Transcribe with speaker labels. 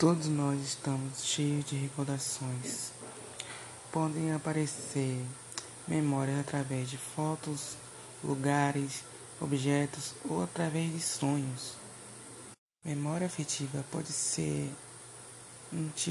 Speaker 1: Todos nós estamos cheios de recordações. Podem aparecer memórias através de fotos, lugares, objetos ou através de sonhos. Memória afetiva pode ser um tipo